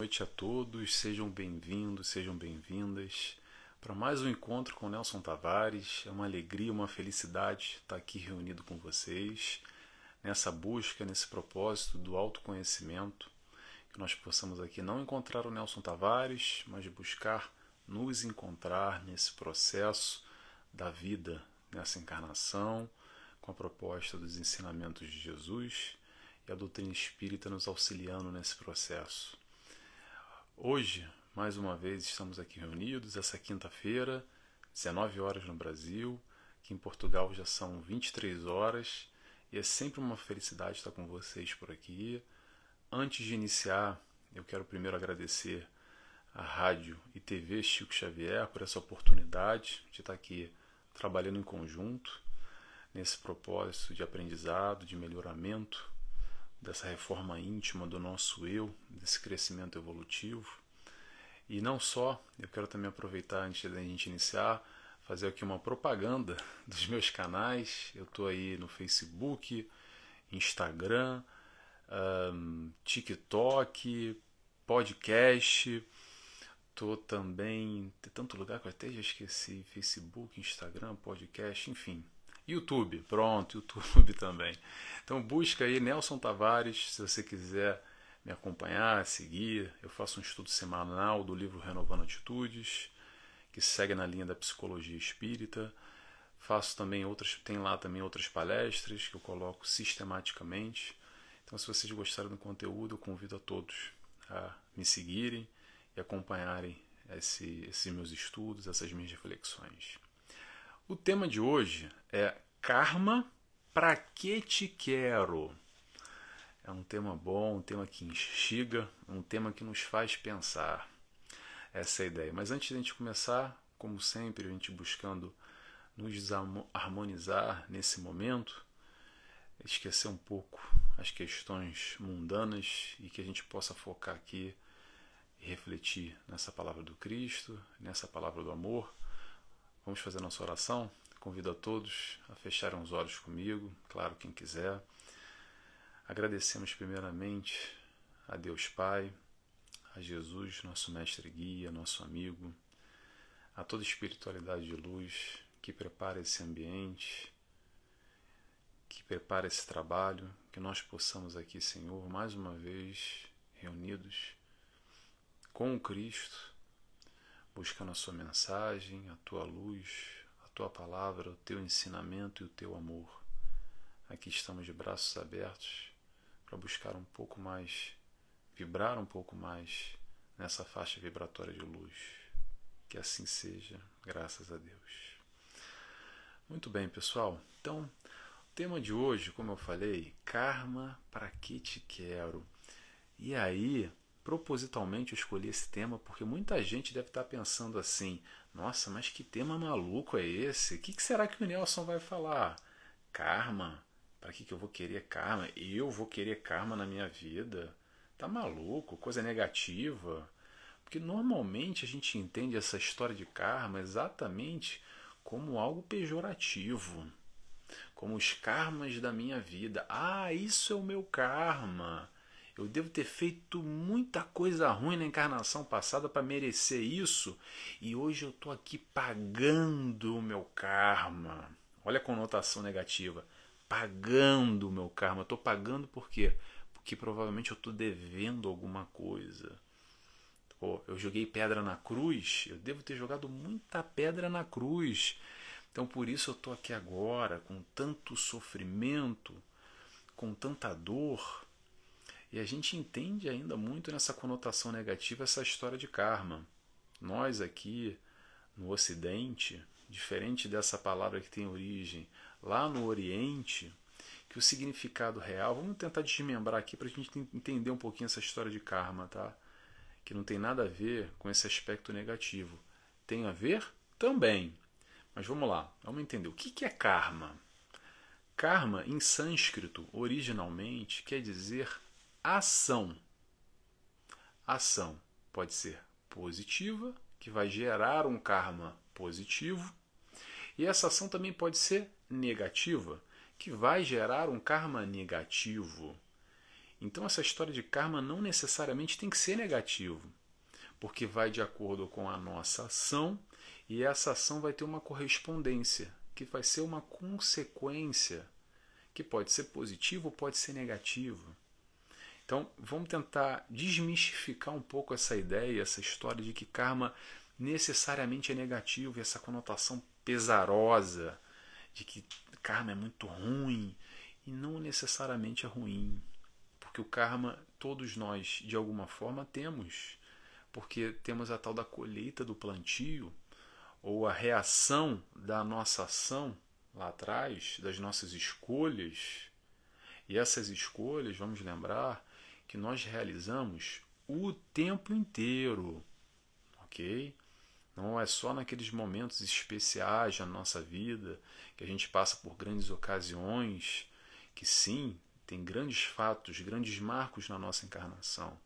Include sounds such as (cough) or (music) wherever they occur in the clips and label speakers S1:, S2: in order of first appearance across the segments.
S1: noite a todos, sejam bem-vindos, sejam bem-vindas para mais um encontro com Nelson Tavares. É uma alegria, uma felicidade estar aqui reunido com vocês nessa busca, nesse propósito do autoconhecimento, que nós possamos aqui não encontrar o Nelson Tavares, mas buscar nos encontrar nesse processo da vida, nessa encarnação, com a proposta dos ensinamentos de Jesus e a doutrina espírita nos auxiliando nesse processo. Hoje, mais uma vez, estamos aqui reunidos, essa quinta-feira, 19 horas no Brasil, que em Portugal já são 23 horas, e é sempre uma felicidade estar com vocês por aqui. Antes de iniciar, eu quero primeiro agradecer a Rádio e TV Chico Xavier por essa oportunidade de estar aqui trabalhando em conjunto nesse propósito de aprendizado, de melhoramento dessa reforma íntima do nosso eu, desse crescimento evolutivo. E não só, eu quero também aproveitar antes da gente iniciar, fazer aqui uma propaganda (laughs) dos meus canais. Eu estou aí no Facebook, Instagram, um, TikTok, podcast. Estou também. Tem tanto lugar que eu até já esqueci: Facebook, Instagram, podcast, enfim. YouTube, pronto, YouTube (laughs) também. Então busca aí Nelson Tavares, se você quiser me acompanhar, seguir. Eu faço um estudo semanal do livro Renovando Atitudes, que segue na linha da psicologia espírita. Faço também outras, tem lá também outras palestras que eu coloco sistematicamente. Então, se vocês gostarem do conteúdo, eu convido a todos a me seguirem e acompanharem esse, esses meus estudos, essas minhas reflexões. O tema de hoje é Karma, pra que te quero? É um tema bom, um tema que instiga, um tema que nos faz pensar. Essa é a ideia. Mas antes de a gente começar, como sempre, a gente buscando nos harmonizar nesse momento, esquecer um pouco as questões mundanas e que a gente possa focar aqui e refletir nessa palavra do Cristo, nessa palavra do amor Vamos fazer nossa oração? Convido a todos a fecharem os olhos comigo, claro, quem quiser. Agradecemos primeiramente a Deus Pai, a Jesus, nosso mestre guia, nosso amigo, a toda espiritualidade de luz que prepara esse ambiente, que prepara esse trabalho, que nós possamos aqui, Senhor, mais uma vez reunidos com o Cristo buscando a sua mensagem, a tua luz, a tua palavra, o teu ensinamento e o teu amor. Aqui estamos de braços abertos para buscar um pouco mais, vibrar um pouco mais nessa faixa vibratória de luz. Que assim seja, graças a Deus. Muito bem, pessoal. Então, o tema de hoje, como eu falei, karma para que te quero. E aí, propositalmente eu escolhi esse tema porque muita gente deve estar pensando assim: nossa, mas que tema maluco é esse? O que, será que o Nelson vai falar? Karma? Para que, eu vou querer karma? Eu vou querer karma na minha vida? Tá maluco? Coisa negativa? Porque normalmente a gente entende essa história de karma exatamente como algo pejorativo. Como os karmas da minha vida. Ah, isso é o meu karma. Eu devo ter feito muita coisa ruim na encarnação passada para merecer isso, e hoje eu estou aqui pagando o meu karma. Olha a conotação negativa. Pagando o meu karma. Estou pagando por quê? Porque provavelmente eu estou devendo alguma coisa. Eu joguei pedra na cruz, eu devo ter jogado muita pedra na cruz. Então por isso eu estou aqui agora, com tanto sofrimento, com tanta dor e a gente entende ainda muito nessa conotação negativa essa história de karma. Nós aqui no Ocidente, diferente dessa palavra que tem origem lá no Oriente, que o significado real, vamos tentar desmembrar aqui para a gente entender um pouquinho essa história de karma, tá? Que não tem nada a ver com esse aspecto negativo. Tem a ver também. Mas vamos lá, vamos entender. O que é karma? Karma, em sânscrito, originalmente, quer dizer ação. Ação pode ser positiva, que vai gerar um karma positivo, e essa ação também pode ser negativa, que vai gerar um karma negativo. Então essa história de karma não necessariamente tem que ser negativo, porque vai de acordo com a nossa ação e essa ação vai ter uma correspondência, que vai ser uma consequência, que pode ser positivo ou pode ser negativo. Então, vamos tentar desmistificar um pouco essa ideia, essa história de que karma necessariamente é negativo, essa conotação pesarosa de que karma é muito ruim e não necessariamente é ruim, porque o karma todos nós de alguma forma temos, porque temos a tal da colheita do plantio ou a reação da nossa ação lá atrás, das nossas escolhas. E essas escolhas, vamos lembrar, que nós realizamos o tempo inteiro, ok? Não é só naqueles momentos especiais na nossa vida que a gente passa por grandes ocasiões, que sim, tem grandes fatos, grandes marcos na nossa encarnação.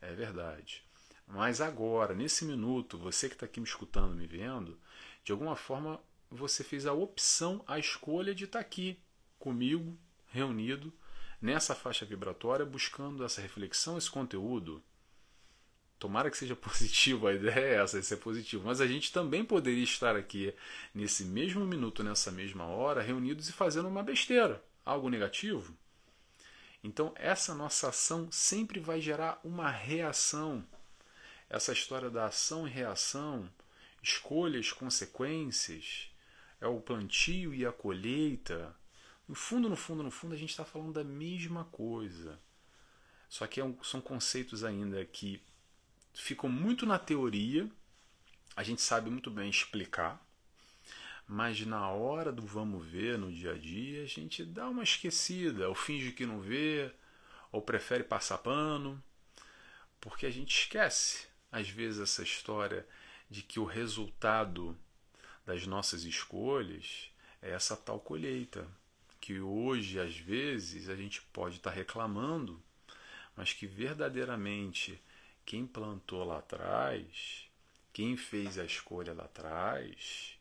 S1: É verdade. Mas agora, nesse minuto, você que está aqui me escutando, me vendo, de alguma forma você fez a opção, a escolha de estar tá aqui comigo, reunido, nessa faixa vibratória, buscando essa reflexão, esse conteúdo. Tomara que seja (laughs) positivo, a ideia é essa, de ser positivo. Mas a gente também poderia estar aqui nesse mesmo minuto, nessa mesma hora, reunidos e fazendo uma besteira, algo negativo. Então, essa nossa ação sempre vai gerar uma reação. Essa história da ação e reação, escolhas, consequências, é o plantio e a colheita, no fundo, no fundo, no fundo, a gente está falando da mesma coisa. Só que é são conceitos ainda que ficam muito na teoria, a gente sabe muito bem explicar, mas na hora do vamos ver, no dia a dia, a gente dá uma esquecida, ou finge que não vê, ou prefere passar pano, porque a gente esquece, às vezes, essa história de que o resultado das nossas escolhas é essa tal colheita que hoje, às vezes, a gente pode estar reclamando, mas que verdadeiramente quem plantou lá atrás, quem fez a escolha lá atrás,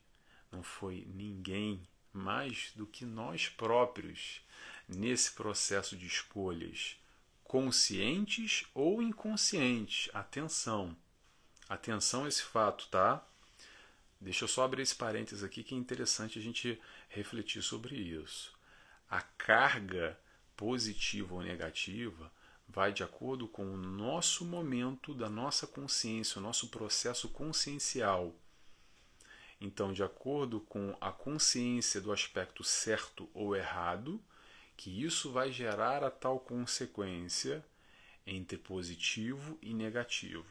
S1: não foi ninguém mais do que nós próprios nesse processo de escolhas conscientes ou inconscientes. Atenção. Atenção a esse fato, tá? Deixa eu só abrir esse parênteses aqui que é interessante a gente refletir sobre isso a carga positiva ou negativa vai de acordo com o nosso momento da nossa consciência, o nosso processo consciencial. Então, de acordo com a consciência do aspecto certo ou errado, que isso vai gerar a tal consequência entre positivo e negativo.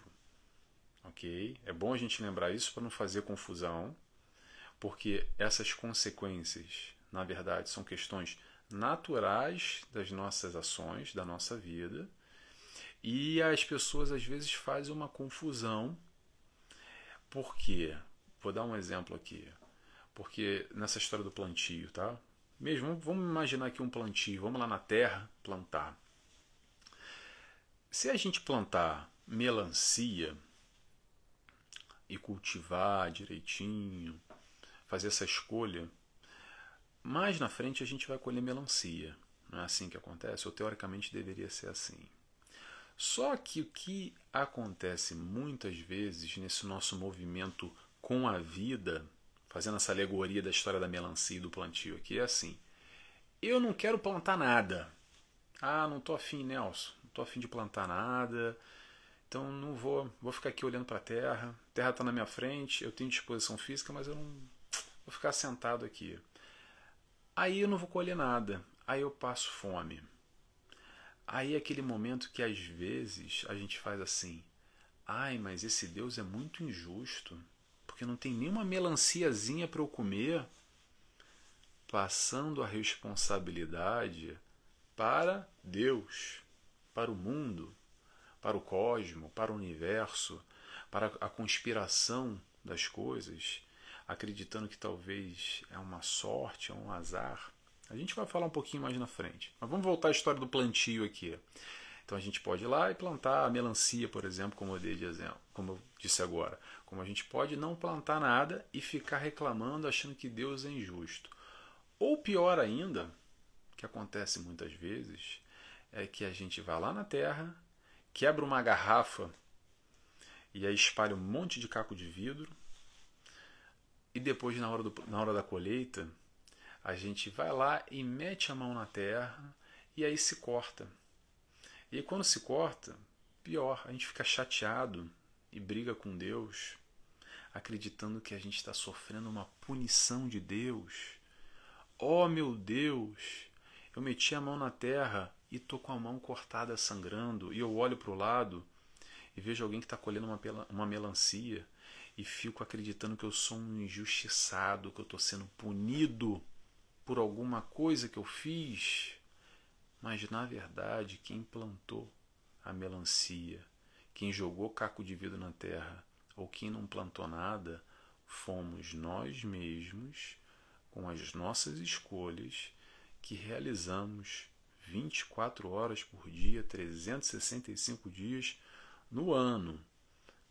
S1: Ok? É bom a gente lembrar isso para não fazer confusão, porque essas consequências, na verdade, são questões naturais das nossas ações, da nossa vida. E as pessoas às vezes fazem uma confusão. Por quê? Vou dar um exemplo aqui. Porque nessa história do plantio, tá? Mesmo, vamos imaginar aqui um plantio, vamos lá na terra plantar. Se a gente plantar melancia e cultivar direitinho, fazer essa escolha, mais na frente a gente vai colher melancia. Não é assim que acontece? Ou teoricamente deveria ser assim. Só que o que acontece muitas vezes nesse nosso movimento com a vida, fazendo essa alegoria da história da melancia e do plantio aqui, é assim: eu não quero plantar nada. Ah, não tô afim, Nelson, não tô afim de plantar nada. Então não vou, vou ficar aqui olhando para a terra. A terra está na minha frente, eu tenho disposição física, mas eu não vou ficar sentado aqui. Aí eu não vou colher nada, aí eu passo fome. Aí é aquele momento que às vezes a gente faz assim: ai, mas esse Deus é muito injusto, porque não tem nenhuma melanciazinha para eu comer. Passando a responsabilidade para Deus, para o mundo, para o cosmo, para o universo, para a conspiração das coisas acreditando que talvez é uma sorte, é um azar. A gente vai falar um pouquinho mais na frente. Mas vamos voltar à história do plantio aqui. Então a gente pode ir lá e plantar a melancia, por exemplo, como eu dei de exemplo, como eu disse agora. Como a gente pode não plantar nada e ficar reclamando, achando que Deus é injusto. Ou pior ainda, que acontece muitas vezes, é que a gente vai lá na terra, quebra uma garrafa e aí espalha um monte de caco de vidro. E depois, na hora, do, na hora da colheita, a gente vai lá e mete a mão na terra e aí se corta. E quando se corta, pior, a gente fica chateado e briga com Deus, acreditando que a gente está sofrendo uma punição de Deus. Oh meu Deus, eu meti a mão na terra e tô com a mão cortada sangrando, e eu olho para o lado e vejo alguém que está colhendo uma, uma melancia e fico acreditando que eu sou um injustiçado, que eu estou sendo punido por alguma coisa que eu fiz. Mas na verdade, quem plantou a melancia, quem jogou caco de vidro na terra ou quem não plantou nada, fomos nós mesmos, com as nossas escolhas, que realizamos 24 horas por dia, 365 dias no ano.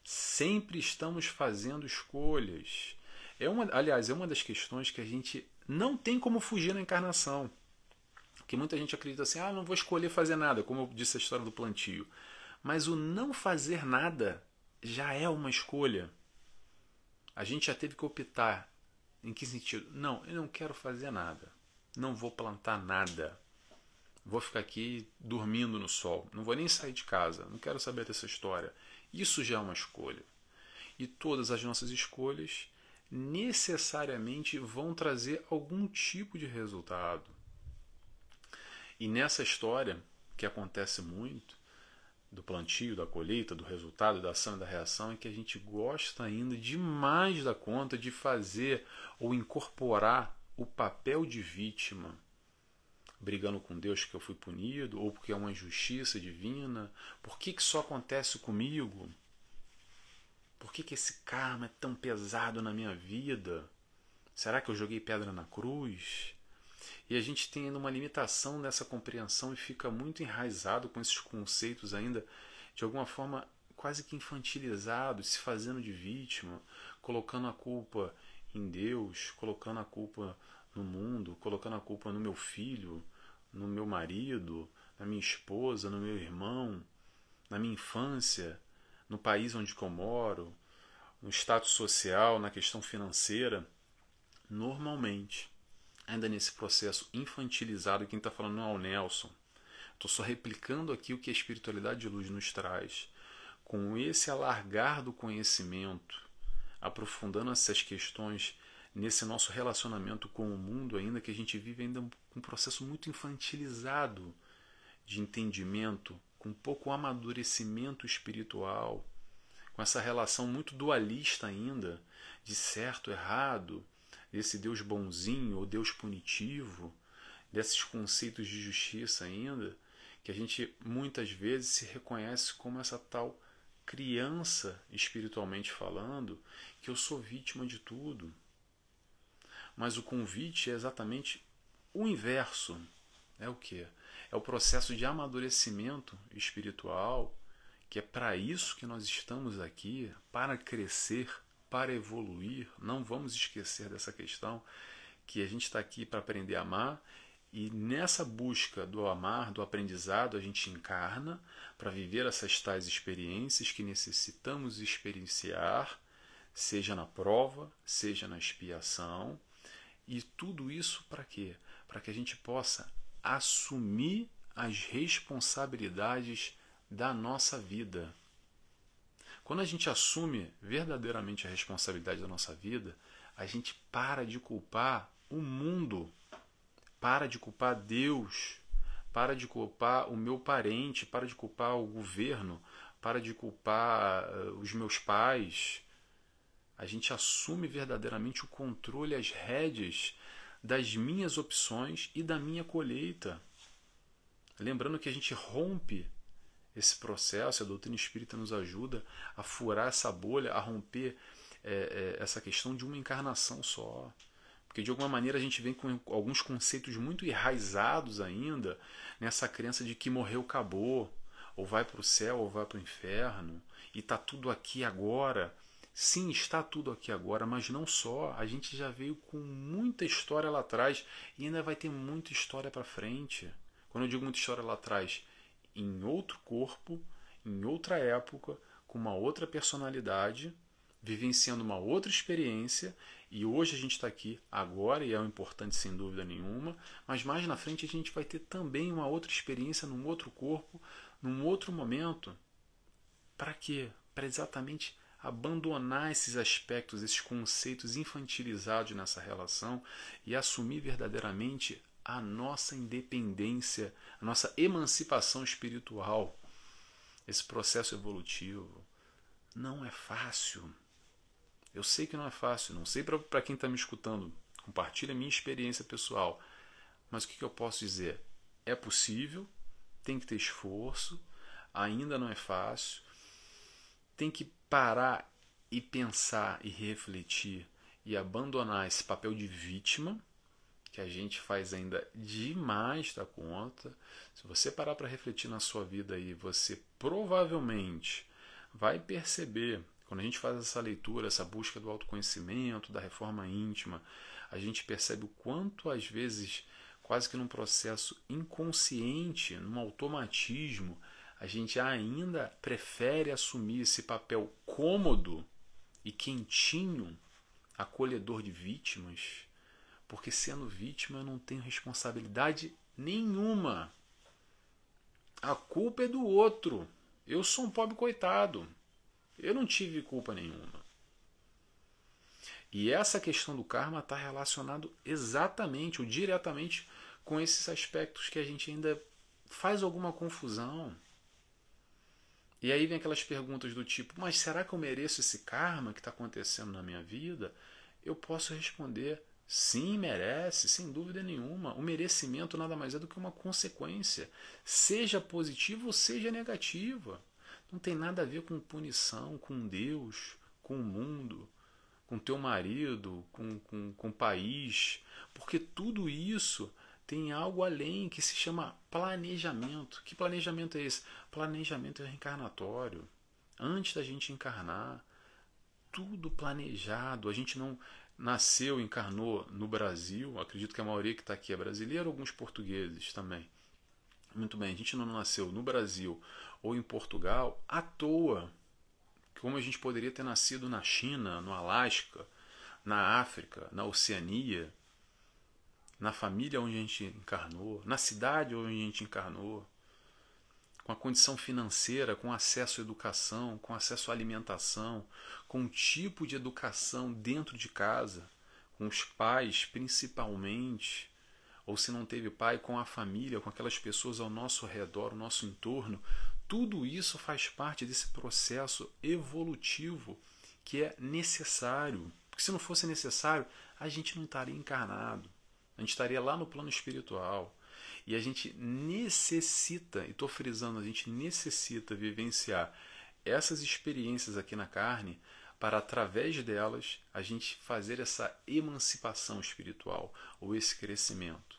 S1: Sempre estamos fazendo escolhas. É uma, aliás, é uma das questões que a gente não tem como fugir na encarnação. Que muita gente acredita assim: ah, não vou escolher fazer nada, como eu disse a história do plantio. Mas o não fazer nada já é uma escolha. A gente já teve que optar. Em que sentido? Não, eu não quero fazer nada. Não vou plantar nada. Vou ficar aqui dormindo no sol. Não vou nem sair de casa. Não quero saber dessa história. Isso já é uma escolha. E todas as nossas escolhas necessariamente vão trazer algum tipo de resultado. E nessa história, que acontece muito, do plantio, da colheita, do resultado, da ação e da reação, é que a gente gosta ainda demais da conta de fazer ou incorporar o papel de vítima brigando com Deus que eu fui punido, ou porque é uma injustiça divina? Por que, que só acontece comigo? Por que, que esse karma é tão pesado na minha vida? Será que eu joguei pedra na cruz? E a gente tem ainda uma limitação nessa compreensão e fica muito enraizado com esses conceitos ainda, de alguma forma quase que infantilizado, se fazendo de vítima, colocando a culpa em Deus, colocando a culpa no mundo, colocando a culpa no meu filho, no meu marido, na minha esposa, no meu irmão, na minha infância, no país onde eu moro, no status social, na questão financeira, normalmente, ainda nesse processo infantilizado, quem está falando não é o Nelson. Estou só replicando aqui o que a espiritualidade de luz nos traz. Com esse alargar do conhecimento, aprofundando essas questões nesse nosso relacionamento com o mundo, ainda que a gente vive ainda um processo muito infantilizado de entendimento, com pouco amadurecimento espiritual, com essa relação muito dualista ainda, de certo, errado, desse Deus bonzinho ou Deus punitivo, desses conceitos de justiça ainda, que a gente muitas vezes se reconhece como essa tal criança espiritualmente falando, que eu sou vítima de tudo. Mas o convite é exatamente o inverso. É o que? É o processo de amadurecimento espiritual, que é para isso que nós estamos aqui, para crescer, para evoluir. Não vamos esquecer dessa questão que a gente está aqui para aprender a amar e nessa busca do amar, do aprendizado, a gente encarna para viver essas tais experiências que necessitamos experienciar, seja na prova, seja na expiação, e tudo isso para quê? Para que a gente possa assumir as responsabilidades da nossa vida. Quando a gente assume verdadeiramente a responsabilidade da nossa vida, a gente para de culpar o mundo, para de culpar Deus, para de culpar o meu parente, para de culpar o governo, para de culpar uh, os meus pais, a gente assume verdadeiramente o controle, as rédeas das minhas opções e da minha colheita. Lembrando que a gente rompe esse processo, a doutrina espírita nos ajuda a furar essa bolha, a romper é, é, essa questão de uma encarnação só. Porque de alguma maneira a gente vem com alguns conceitos muito enraizados ainda nessa crença de que morreu, acabou, ou vai para o céu ou vai para o inferno, e está tudo aqui agora. Sim, está tudo aqui agora, mas não só. A gente já veio com muita história lá atrás e ainda vai ter muita história para frente. Quando eu digo muita história lá atrás, em outro corpo, em outra época, com uma outra personalidade, vivenciando uma outra experiência, e hoje a gente está aqui agora, e é o importante sem dúvida nenhuma, mas mais na frente a gente vai ter também uma outra experiência num outro corpo, num outro momento. Para quê? Para exatamente abandonar esses aspectos, esses conceitos infantilizados nessa relação e assumir verdadeiramente a nossa independência, a nossa emancipação espiritual. Esse processo evolutivo não é fácil. Eu sei que não é fácil, não sei para quem está me escutando. Compartilha a minha experiência pessoal. Mas o que, que eu posso dizer? É possível, tem que ter esforço, ainda não é fácil, tem que parar e pensar e refletir e abandonar esse papel de vítima que a gente faz ainda demais da conta. Se você parar para refletir na sua vida aí, você provavelmente vai perceber quando a gente faz essa leitura, essa busca do autoconhecimento, da reforma íntima, a gente percebe o quanto às vezes, quase que num processo inconsciente, num automatismo, a gente ainda prefere assumir esse papel cômodo e quentinho, acolhedor de vítimas, porque sendo vítima eu não tenho responsabilidade nenhuma. A culpa é do outro. Eu sou um pobre coitado. Eu não tive culpa nenhuma. E essa questão do karma está relacionado exatamente ou diretamente com esses aspectos que a gente ainda faz alguma confusão. E aí vem aquelas perguntas do tipo: mas será que eu mereço esse karma que está acontecendo na minha vida? Eu posso responder: sim, merece, sem dúvida nenhuma. O merecimento nada mais é do que uma consequência, seja positiva ou seja negativa. Não tem nada a ver com punição, com Deus, com o mundo, com teu marido, com, com, com o país, porque tudo isso tem algo além que se chama planejamento. Que planejamento é esse? Planejamento reencarnatório. Antes da gente encarnar, tudo planejado. A gente não nasceu, encarnou no Brasil. Acredito que a maioria que está aqui é brasileira, alguns portugueses também. Muito bem, a gente não nasceu no Brasil ou em Portugal à toa. Como a gente poderia ter nascido na China, no Alasca, na África, na Oceania, na família onde a gente encarnou, na cidade onde a gente encarnou, com a condição financeira, com acesso à educação, com acesso à alimentação, com um tipo de educação dentro de casa, com os pais principalmente, ou se não teve pai, com a família, com aquelas pessoas ao nosso redor, ao nosso entorno, tudo isso faz parte desse processo evolutivo que é necessário. Porque se não fosse necessário, a gente não estaria encarnado. A gente estaria lá no plano espiritual. E a gente necessita, e estou frisando, a gente necessita vivenciar essas experiências aqui na carne para, através delas, a gente fazer essa emancipação espiritual ou esse crescimento.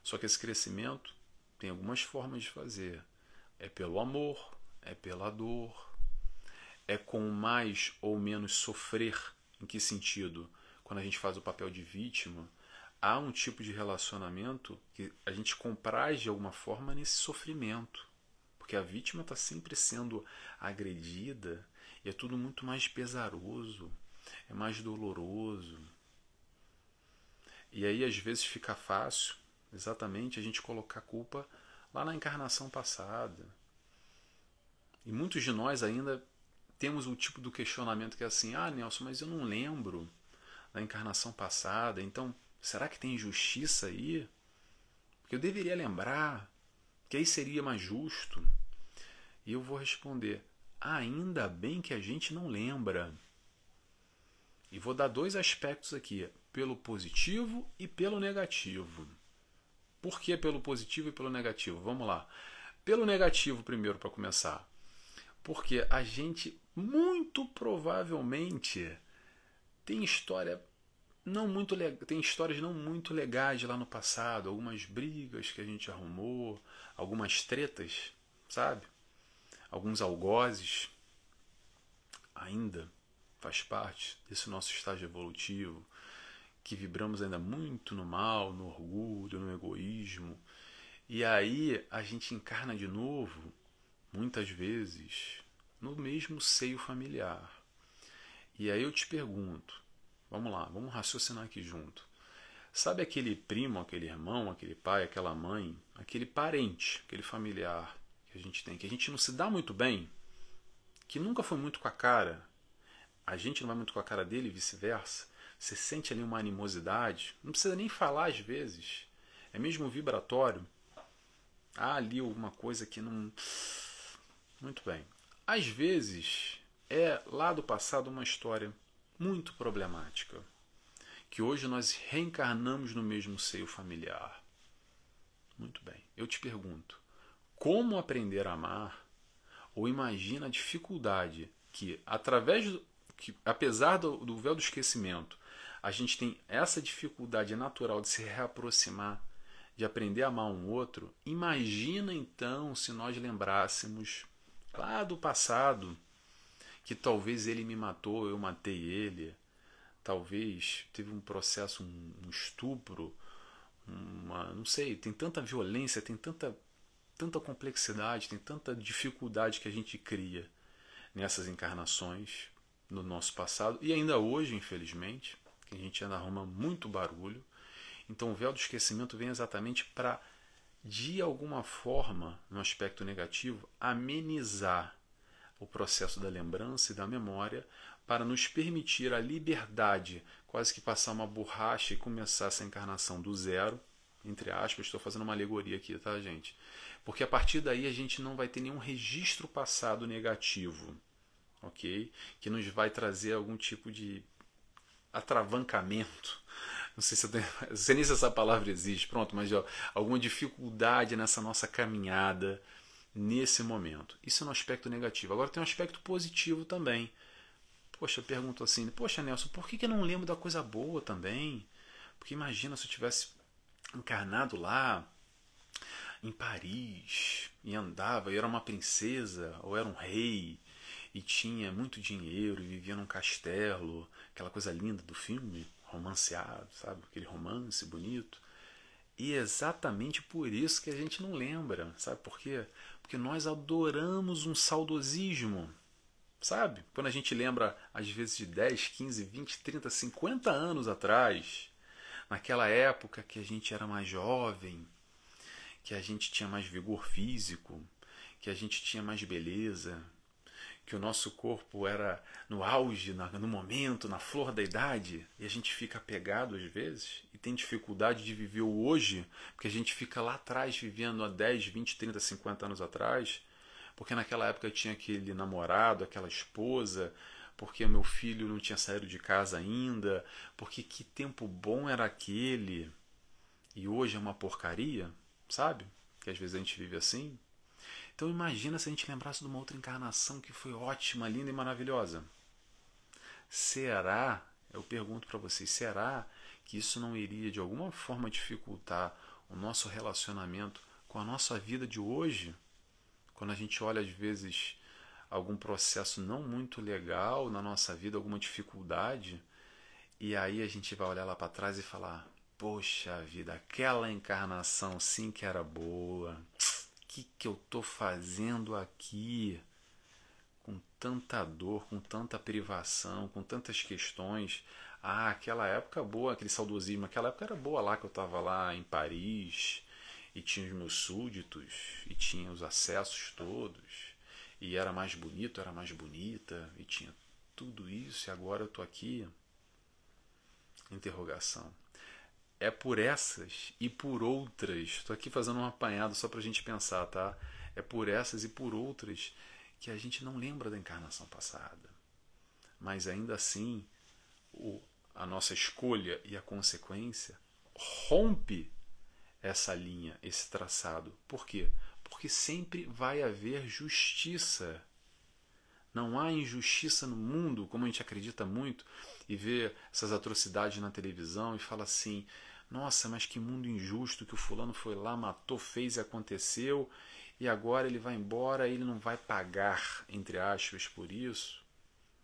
S1: Só que esse crescimento tem algumas formas de fazer. É pelo amor, é pela dor, é com mais ou menos sofrer. Em que sentido? Quando a gente faz o papel de vítima, há um tipo de relacionamento que a gente compraz de alguma forma nesse sofrimento. Porque a vítima está sempre sendo agredida e é tudo muito mais pesaroso, é mais doloroso. E aí às vezes fica fácil exatamente a gente colocar a culpa lá na encarnação passada. E muitos de nós ainda temos o tipo do questionamento que é assim: ah, Nelson, mas eu não lembro da encarnação passada, então Será que tem justiça aí? Porque eu deveria lembrar, que aí seria mais justo. E eu vou responder: ainda bem que a gente não lembra. E vou dar dois aspectos aqui, pelo positivo e pelo negativo. Por que pelo positivo e pelo negativo? Vamos lá. Pelo negativo, primeiro, para começar. Porque a gente, muito provavelmente, tem história não muito tem histórias não muito legais lá no passado, algumas brigas que a gente arrumou, algumas tretas, sabe? Alguns algozes ainda faz parte desse nosso estágio evolutivo, que vibramos ainda muito no mal, no orgulho, no egoísmo. E aí a gente encarna de novo, muitas vezes, no mesmo seio familiar. E aí eu te pergunto, vamos lá, vamos raciocinar aqui junto. Sabe aquele primo, aquele irmão, aquele pai, aquela mãe, aquele parente, aquele familiar que a gente tem, que a gente não se dá muito bem, que nunca foi muito com a cara, a gente não vai muito com a cara dele e vice-versa. Você sente ali uma animosidade, não precisa nem falar às vezes, é mesmo vibratório. Há ali alguma coisa que não. Muito bem. Às vezes é lá do passado uma história muito problemática, que hoje nós reencarnamos no mesmo seio familiar. Muito bem. Eu te pergunto, como aprender a amar? Ou imagina a dificuldade que, através do, que, apesar do, do véu do esquecimento, a gente tem essa dificuldade natural de se reaproximar, de aprender a amar um outro. Imagina então se nós lembrássemos lá do passado que talvez ele me matou, eu matei ele, talvez teve um processo, um, um estupro, uma, não sei, tem tanta violência, tem tanta tanta complexidade, tem tanta dificuldade que a gente cria nessas encarnações no nosso passado e ainda hoje, infelizmente, que a gente ainda arruma muito barulho. Então o véu do esquecimento vem exatamente para, de alguma forma, no aspecto negativo, amenizar o processo da lembrança e da memória para nos permitir a liberdade, quase que passar uma borracha e começar essa encarnação do zero, entre aspas, estou fazendo uma alegoria aqui, tá, gente? Porque a partir daí a gente não vai ter nenhum registro passado negativo, ok? Que nos vai trazer algum tipo de atravancamento. Não sei se, eu tenho, (laughs) não sei nem se essa palavra existe, pronto, mas ó, alguma dificuldade nessa nossa caminhada nesse momento. Isso é um aspecto negativo. Agora tem um aspecto positivo também. Poxa, eu pergunto assim, poxa Nelson, por que, que eu não lembro da coisa boa também? Porque imagina se eu tivesse encarnado lá em Paris e andava, e era uma princesa ou era um rei e tinha muito dinheiro e vivia num castelo, aquela coisa linda do filme, romanceado, sabe? Aquele romance bonito. E é exatamente por isso que a gente não lembra, sabe por quê? Porque nós adoramos um saudosismo, sabe? Quando a gente lembra, às vezes, de 10, 15, 20, 30, 50 anos atrás, naquela época que a gente era mais jovem, que a gente tinha mais vigor físico, que a gente tinha mais beleza, que o nosso corpo era no auge, no momento, na flor da idade, e a gente fica apegado às vezes tem dificuldade de viver o hoje, porque a gente fica lá atrás vivendo há 10, 20, 30, 50 anos atrás, porque naquela época tinha aquele namorado, aquela esposa, porque meu filho não tinha saído de casa ainda, porque que tempo bom era aquele e hoje é uma porcaria sabe? Que às vezes a gente vive assim. Então imagina se a gente lembrasse de uma outra encarnação que foi ótima, linda e maravilhosa. Será, eu pergunto para vocês, será que isso não iria de alguma forma dificultar o nosso relacionamento com a nossa vida de hoje? Quando a gente olha às vezes algum processo não muito legal na nossa vida, alguma dificuldade, e aí a gente vai olhar lá para trás e falar: Poxa vida, aquela encarnação sim que era boa. O que, que eu tô fazendo aqui? Com tanta dor, com tanta privação, com tantas questões. Ah, aquela época boa, aquele saudosismo, aquela época era boa lá que eu estava lá em Paris e tinha os meus súditos e tinha os acessos todos e era mais bonito, era mais bonita e tinha tudo isso e agora eu tô aqui. Interrogação é por essas e por outras. Estou aqui fazendo um apanhado só para a gente pensar, tá? É por essas e por outras que a gente não lembra da encarnação passada. Mas ainda assim, o, a nossa escolha e a consequência rompe essa linha, esse traçado. Por quê? Porque sempre vai haver justiça. Não há injustiça no mundo, como a gente acredita muito, e vê essas atrocidades na televisão e fala assim: nossa, mas que mundo injusto que o fulano foi lá, matou, fez e aconteceu, e agora ele vai embora e ele não vai pagar, entre aspas, por isso.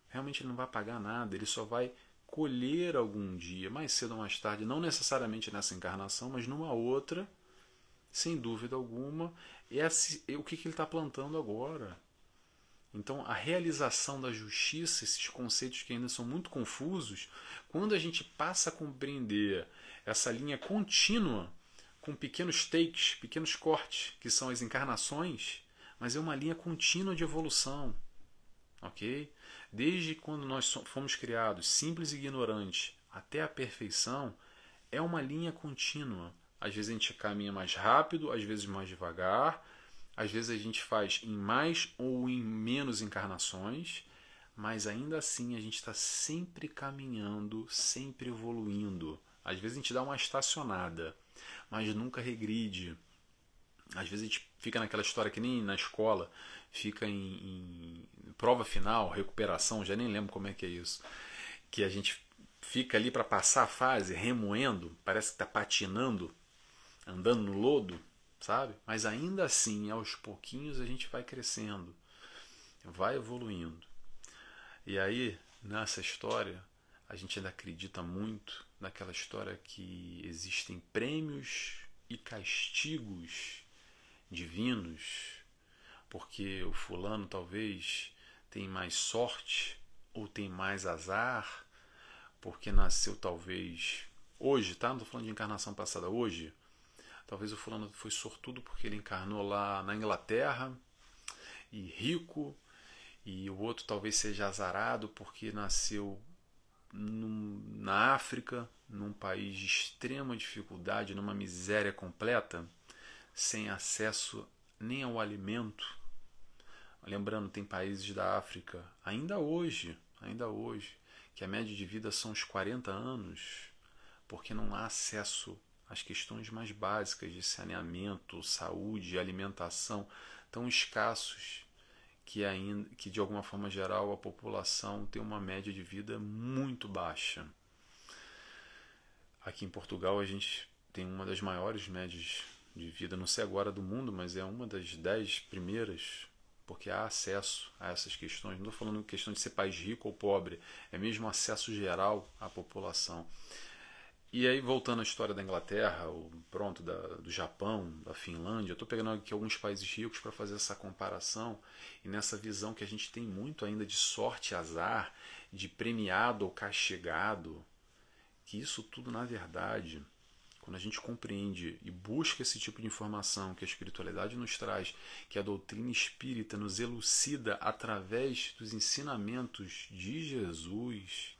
S1: Realmente ele não vai pagar nada, ele só vai colher algum dia, mais cedo ou mais tarde, não necessariamente nessa encarnação, mas numa outra, sem dúvida alguma, é o que ele está plantando agora. Então, a realização da justiça, esses conceitos que ainda são muito confusos, quando a gente passa a compreender essa linha contínua, com pequenos takes, pequenos cortes, que são as encarnações, mas é uma linha contínua de evolução. Ok? Desde quando nós fomos criados simples e ignorantes até a perfeição, é uma linha contínua. Às vezes a gente caminha mais rápido, às vezes mais devagar, às vezes a gente faz em mais ou em menos encarnações, mas ainda assim a gente está sempre caminhando, sempre evoluindo. Às vezes a gente dá uma estacionada, mas nunca regride. Às vezes a gente fica naquela história que nem na escola, fica em, em prova final, recuperação, já nem lembro como é que é isso. Que a gente fica ali para passar a fase, remoendo, parece que está patinando, andando no lodo sabe? Mas ainda assim, aos pouquinhos a gente vai crescendo, vai evoluindo. E aí, nessa história, a gente ainda acredita muito naquela história que existem prêmios e castigos divinos, porque o fulano talvez tem mais sorte ou tem mais azar, porque nasceu talvez hoje, tá? Não estou falando de encarnação passada, hoje Talvez o fulano foi sortudo porque ele encarnou lá na Inglaterra e rico, e o outro talvez seja azarado porque nasceu num, na África, num país de extrema dificuldade, numa miséria completa, sem acesso nem ao alimento. Lembrando, tem países da África, ainda hoje, ainda hoje, que a média de vida são os 40 anos, porque não há acesso as questões mais básicas de saneamento, saúde, alimentação tão escassos que ainda que de alguma forma geral a população tem uma média de vida muito baixa. Aqui em Portugal a gente tem uma das maiores médias de vida, não sei agora do mundo, mas é uma das dez primeiras, porque há acesso a essas questões. Não estou falando questão de ser país rico ou pobre, é mesmo acesso geral à população. E aí, voltando à história da Inglaterra, ou, pronto, da, do Japão, da Finlândia, eu estou pegando aqui alguns países ricos para fazer essa comparação e nessa visão que a gente tem muito ainda de sorte azar, de premiado ou castigado, que isso tudo, na verdade, quando a gente compreende e busca esse tipo de informação que a espiritualidade nos traz, que a doutrina espírita nos elucida através dos ensinamentos de Jesus,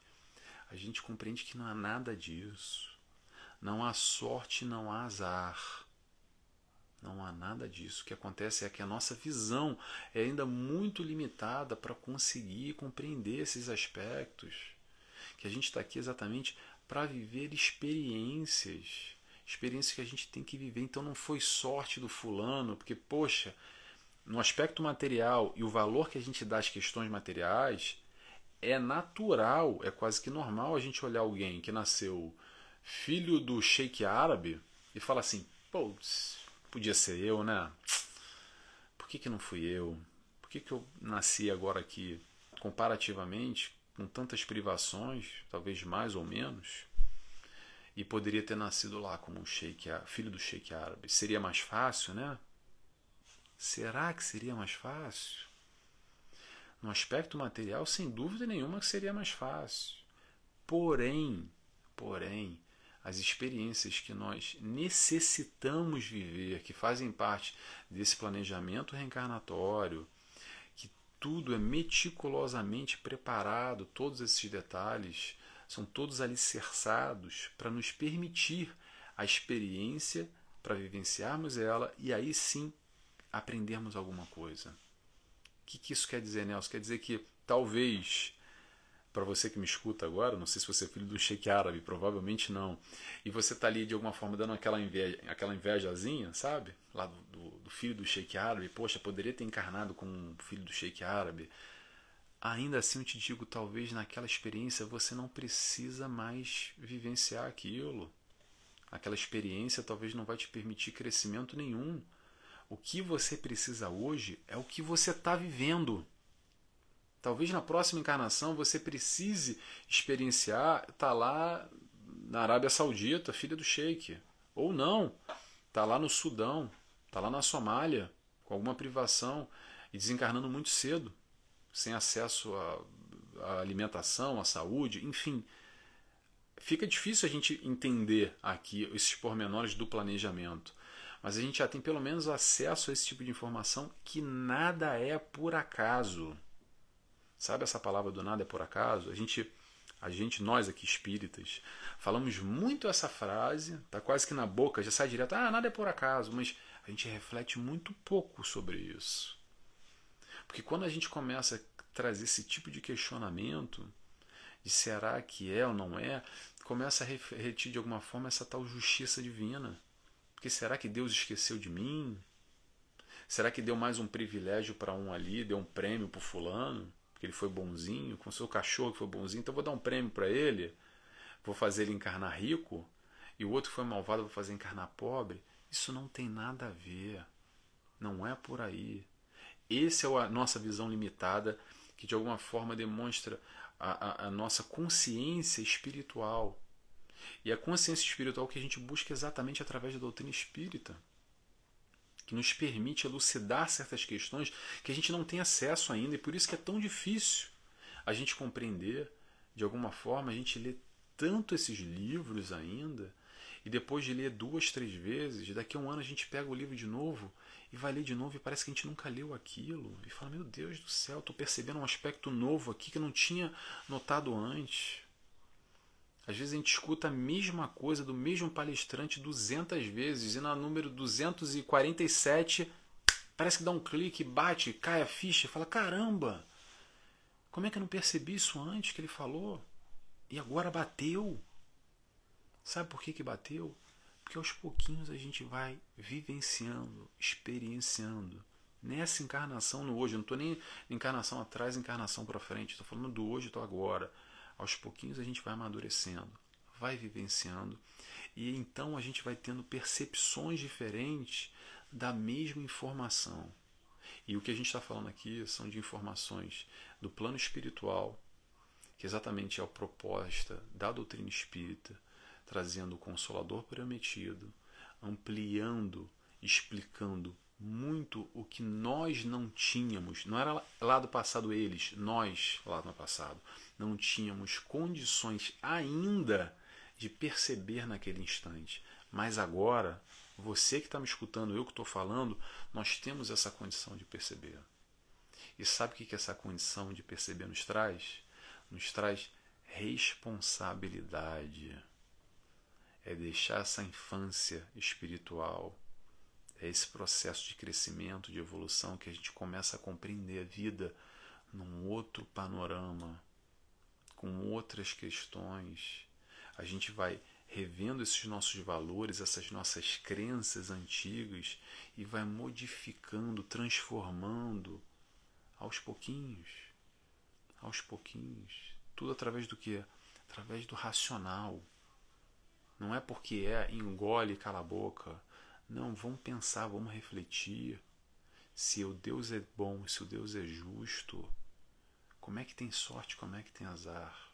S1: a gente compreende que não há nada disso. Não há sorte, não há azar. Não há nada disso. O que acontece é que a nossa visão é ainda muito limitada para conseguir compreender esses aspectos. Que a gente está aqui exatamente para viver experiências. Experiências que a gente tem que viver. Então não foi sorte do fulano, porque, poxa, no aspecto material e o valor que a gente dá às questões materiais, é natural, é quase que normal a gente olhar alguém que nasceu filho do sheik árabe e falar assim: pô, podia ser eu, né? Por que, que não fui eu? Por que, que eu nasci agora aqui, comparativamente, com tantas privações, talvez mais ou menos, e poderia ter nascido lá como um sheik, filho do sheik árabe? Seria mais fácil, né? Será que seria mais fácil? No aspecto material, sem dúvida nenhuma, seria mais fácil. Porém, porém, as experiências que nós necessitamos viver, que fazem parte desse planejamento reencarnatório, que tudo é meticulosamente preparado, todos esses detalhes são todos alicerçados para nos permitir a experiência, para vivenciarmos ela e aí sim aprendermos alguma coisa que, que isso quer dizer, Nelson? Quer dizer que talvez, para você que me escuta agora, não sei se você é filho do sheik árabe, provavelmente não, e você está ali de alguma forma dando aquela, inveja, aquela invejazinha, sabe? Lá do, do, do filho do sheik árabe, poxa, poderia ter encarnado com um filho do sheik árabe. Ainda assim, eu te digo, talvez naquela experiência você não precisa mais vivenciar aquilo. Aquela experiência talvez não vai te permitir crescimento nenhum. O que você precisa hoje é o que você está vivendo. Talvez na próxima encarnação você precise experienciar tá lá na Arábia Saudita, filha do Sheik. Ou não. está lá no Sudão, está lá na Somália, com alguma privação e desencarnando muito cedo, sem acesso à alimentação, à saúde, enfim. Fica difícil a gente entender aqui esses pormenores do planejamento. Mas a gente já tem pelo menos acesso a esse tipo de informação que nada é por acaso. Sabe essa palavra do nada é por acaso? A gente, a gente nós aqui espíritas, falamos muito essa frase, tá quase que na boca, já sai direto, ah, nada é por acaso, mas a gente reflete muito pouco sobre isso. Porque quando a gente começa a trazer esse tipo de questionamento, de será que é ou não é, começa a refletir de alguma forma essa tal justiça divina. Porque será que Deus esqueceu de mim? Será que deu mais um privilégio para um ali, deu um prêmio para fulano, porque ele foi bonzinho, com seu cachorro que foi bonzinho, então vou dar um prêmio para ele, vou fazer ele encarnar rico, e o outro foi malvado, vou fazer encarnar pobre. Isso não tem nada a ver. Não é por aí. Essa é a nossa visão limitada que de alguma forma demonstra a, a, a, nossa consciência espiritual. E a consciência espiritual que a gente busca exatamente através da doutrina espírita, que nos permite elucidar certas questões que a gente não tem acesso ainda, e por isso que é tão difícil a gente compreender. De alguma forma, a gente lê tanto esses livros ainda e depois de ler duas, três vezes, daqui a um ano a gente pega o livro de novo e vai ler de novo e parece que a gente nunca leu aquilo. E fala: Meu Deus do céu, estou percebendo um aspecto novo aqui que eu não tinha notado antes. Às vezes a gente escuta a mesma coisa do mesmo palestrante 200 vezes e na número 247 parece que dá um clique, bate, cai a ficha fala: Caramba, como é que eu não percebi isso antes que ele falou? E agora bateu. Sabe por que, que bateu? Porque aos pouquinhos a gente vai vivenciando, experienciando. Nessa encarnação, no hoje, eu não estou nem encarnação atrás, encarnação para frente, estou falando do hoje, estou agora. Aos pouquinhos a gente vai amadurecendo, vai vivenciando, e então a gente vai tendo percepções diferentes da mesma informação. E o que a gente está falando aqui são de informações do plano espiritual, que exatamente é a proposta da doutrina espírita, trazendo o Consolador prometido, ampliando, explicando muito o que nós não tínhamos. Não era lá do passado eles, nós lá no passado, não tínhamos condições ainda de perceber naquele instante. Mas agora, você que está me escutando, eu que estou falando, nós temos essa condição de perceber. E sabe o que essa condição de perceber nos traz? Nos traz responsabilidade é deixar essa infância espiritual, é esse processo de crescimento, de evolução que a gente começa a compreender a vida num outro panorama, com outras questões. A gente vai revendo esses nossos valores, essas nossas crenças antigas e vai modificando, transformando aos pouquinhos, aos pouquinhos, tudo através do que? Através do racional não é porque é engole e cala a boca. Não, vamos pensar, vamos refletir. Se o Deus é bom, se o Deus é justo, como é que tem sorte, como é que tem azar?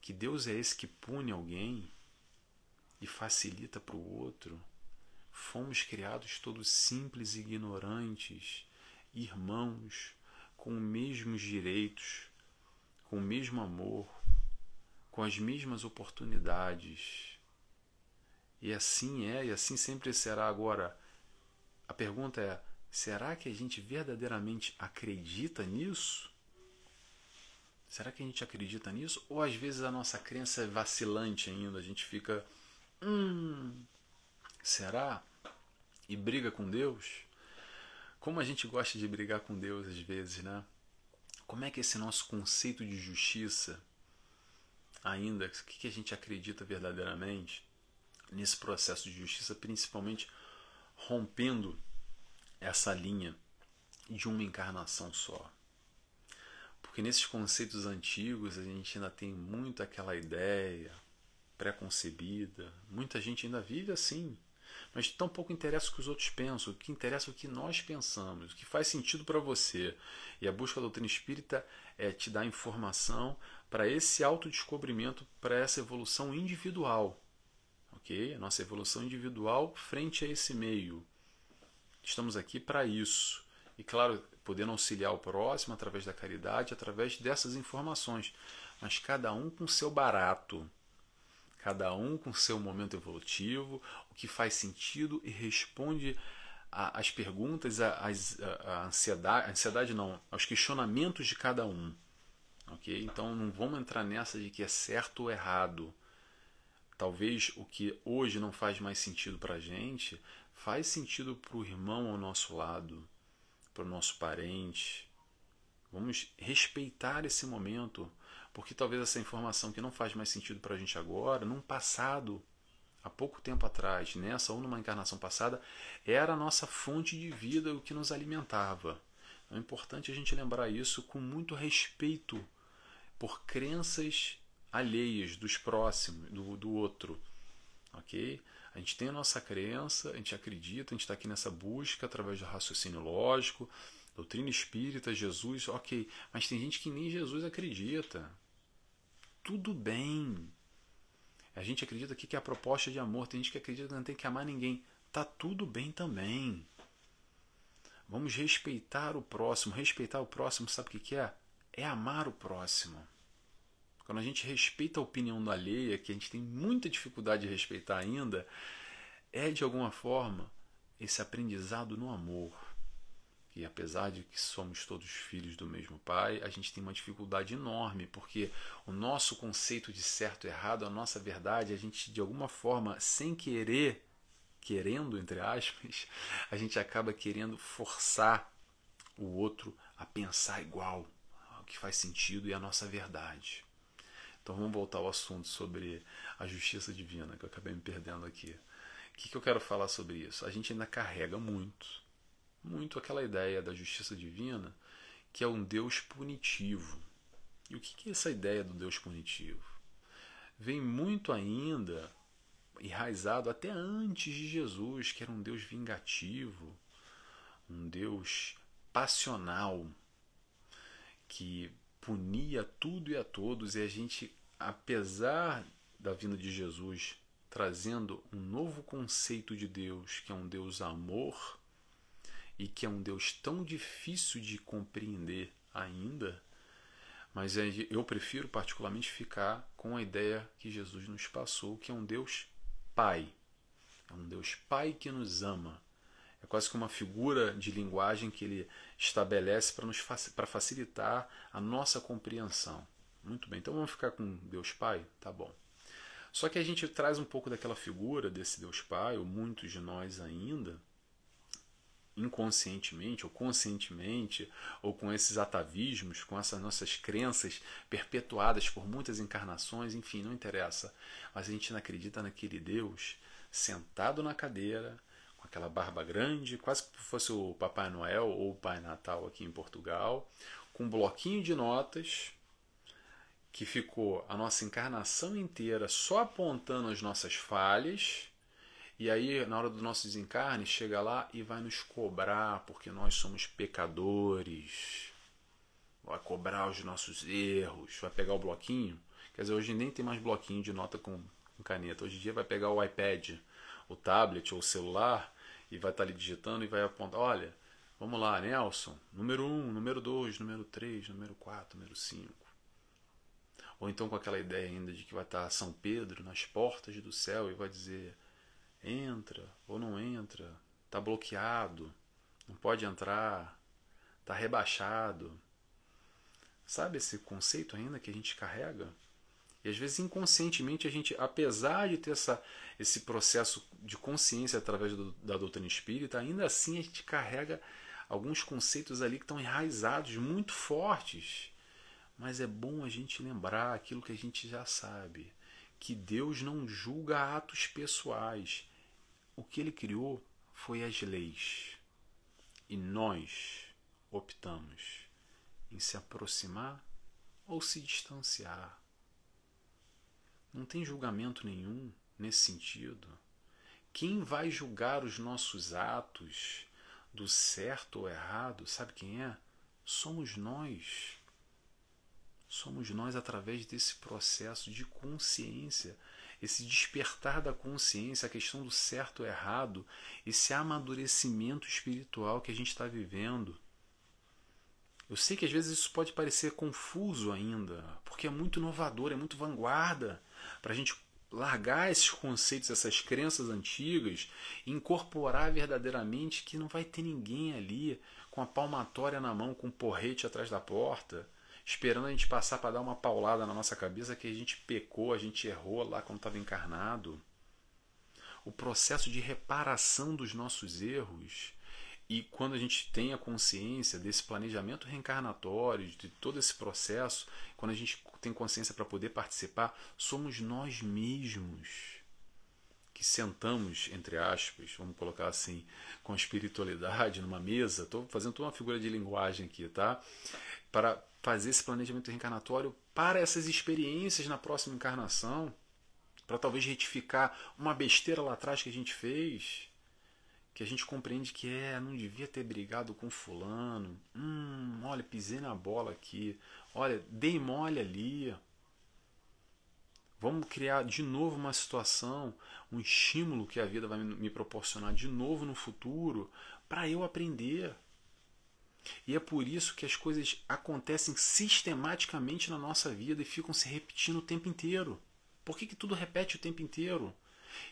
S1: Que Deus é esse que pune alguém e facilita para o outro? Fomos criados todos simples e ignorantes, irmãos, com os mesmos direitos, com o mesmo amor, com as mesmas oportunidades. E assim é, e assim sempre será. Agora, a pergunta é: será que a gente verdadeiramente acredita nisso? Será que a gente acredita nisso? Ou às vezes a nossa crença é vacilante ainda, a gente fica. Hum, será? E briga com Deus? Como a gente gosta de brigar com Deus às vezes, né? Como é que esse nosso conceito de justiça ainda o que a gente acredita verdadeiramente nesse processo de justiça, principalmente rompendo essa linha de uma encarnação só. Porque nesses conceitos antigos a gente ainda tem muito aquela ideia pré-concebida, muita gente ainda vive assim. Mas tão pouco interessa o que os outros pensam, o que interessa é o que nós pensamos, o que faz sentido para você. E a busca da doutrina espírita é te dar informação para esse autodescobrimento, para essa evolução individual. ok? A nossa evolução individual frente a esse meio. Estamos aqui para isso. E claro, podendo auxiliar o próximo através da caridade, através dessas informações. Mas cada um com seu barato, cada um com seu momento evolutivo, o que faz sentido e responde às perguntas, à ansiedade, ansiedade não, aos questionamentos de cada um. Ok? Então não vamos entrar nessa de que é certo ou errado. Talvez o que hoje não faz mais sentido para a gente faz sentido para o irmão ao nosso lado, para o nosso parente. Vamos respeitar esse momento, porque talvez essa informação que não faz mais sentido para a gente agora, num passado, há pouco tempo atrás, nessa ou numa encarnação passada, era a nossa fonte de vida, o que nos alimentava. É importante a gente lembrar isso com muito respeito por crenças alheias dos próximos, do, do outro. Ok? A gente tem a nossa crença, a gente acredita, a gente está aqui nessa busca através do raciocínio lógico, doutrina espírita, Jesus, ok. Mas tem gente que nem Jesus acredita. Tudo bem. A gente acredita aqui que é a proposta de amor. Tem gente que acredita que não tem que amar ninguém. Tá tudo bem também. Vamos respeitar o próximo. Respeitar o próximo, sabe o que é? É amar o próximo. Quando a gente respeita a opinião da alheia, que a gente tem muita dificuldade de respeitar ainda, é de alguma forma esse aprendizado no amor. E apesar de que somos todos filhos do mesmo pai, a gente tem uma dificuldade enorme, porque o nosso conceito de certo e errado, a nossa verdade, a gente de alguma forma, sem querer, querendo, entre aspas, (laughs) a gente acaba querendo forçar o outro a pensar igual, o que faz sentido e a nossa verdade. Então vamos voltar ao assunto sobre a justiça divina, que eu acabei me perdendo aqui. O que, que eu quero falar sobre isso? A gente ainda carrega muito, muito aquela ideia da justiça divina, que é um Deus punitivo. E o que, que é essa ideia do Deus punitivo? Vem muito ainda enraizado até antes de Jesus, que era um Deus vingativo, um Deus passional, que punia tudo e a todos, e a gente, apesar da vinda de Jesus trazendo um novo conceito de Deus, que é um Deus amor, e que é um Deus tão difícil de compreender ainda, mas é, eu prefiro particularmente ficar com a ideia que Jesus nos passou, que é um Deus Pai. É um Deus Pai que nos ama. É quase que uma figura de linguagem que ele estabelece para nos para facilitar a nossa compreensão. Muito bem, então vamos ficar com Deus Pai? Tá bom. Só que a gente traz um pouco daquela figura desse Deus Pai, ou muitos de nós ainda, inconscientemente ou conscientemente, ou com esses atavismos, com essas nossas crenças perpetuadas por muitas encarnações, enfim, não interessa. Mas a gente não acredita naquele Deus sentado na cadeira, aquela barba grande, quase que fosse o Papai Noel ou o Pai Natal aqui em Portugal, com um bloquinho de notas que ficou a nossa encarnação inteira só apontando as nossas falhas. E aí, na hora do nosso desencarne, chega lá e vai nos cobrar porque nós somos pecadores. Vai cobrar os nossos erros, vai pegar o bloquinho. Quer dizer, hoje nem tem mais bloquinho de nota com, com caneta. Hoje em dia vai pegar o iPad, o tablet ou o celular e vai estar ali digitando e vai apontar, olha, vamos lá, Nelson, número 1, um, número 2, número 3, número 4, número 5. Ou então com aquela ideia ainda de que vai estar São Pedro nas portas do céu e vai dizer, entra ou não entra, está bloqueado, não pode entrar, está rebaixado. Sabe esse conceito ainda que a gente carrega? E às vezes inconscientemente a gente, apesar de ter essa, esse processo de consciência através do, da doutrina espírita, ainda assim a gente carrega alguns conceitos ali que estão enraizados, muito fortes. Mas é bom a gente lembrar aquilo que a gente já sabe, que Deus não julga atos pessoais. O que ele criou foi as leis. E nós optamos em se aproximar ou se distanciar não tem julgamento nenhum nesse sentido. Quem vai julgar os nossos atos do certo ou errado, sabe quem é? Somos nós. Somos nós através desse processo de consciência. esse despertar da consciência, a questão do certo e errado, esse amadurecimento espiritual que a gente está vivendo. Eu sei que às vezes isso pode parecer confuso ainda, porque é muito inovador, é muito vanguarda, para a gente largar esses conceitos, essas crenças antigas e incorporar verdadeiramente que não vai ter ninguém ali com a palmatória na mão, com um porrete atrás da porta, esperando a gente passar para dar uma paulada na nossa cabeça que a gente pecou, a gente errou lá quando estava encarnado. O processo de reparação dos nossos erros e quando a gente tem a consciência desse planejamento reencarnatório, de todo esse processo, quando a gente tem consciência para poder participar, somos nós mesmos que sentamos, entre aspas, vamos colocar assim, com espiritualidade numa mesa. Estou fazendo toda uma figura de linguagem aqui, tá? Para fazer esse planejamento reencarnatório para essas experiências na próxima encarnação, para talvez retificar uma besteira lá atrás que a gente fez que a gente compreende que é, não devia ter brigado com fulano. Hum, olha, pisei na bola aqui. Olha, dei mole ali. Vamos criar de novo uma situação, um estímulo que a vida vai me proporcionar de novo no futuro para eu aprender. E é por isso que as coisas acontecem sistematicamente na nossa vida e ficam se repetindo o tempo inteiro. Por que, que tudo repete o tempo inteiro?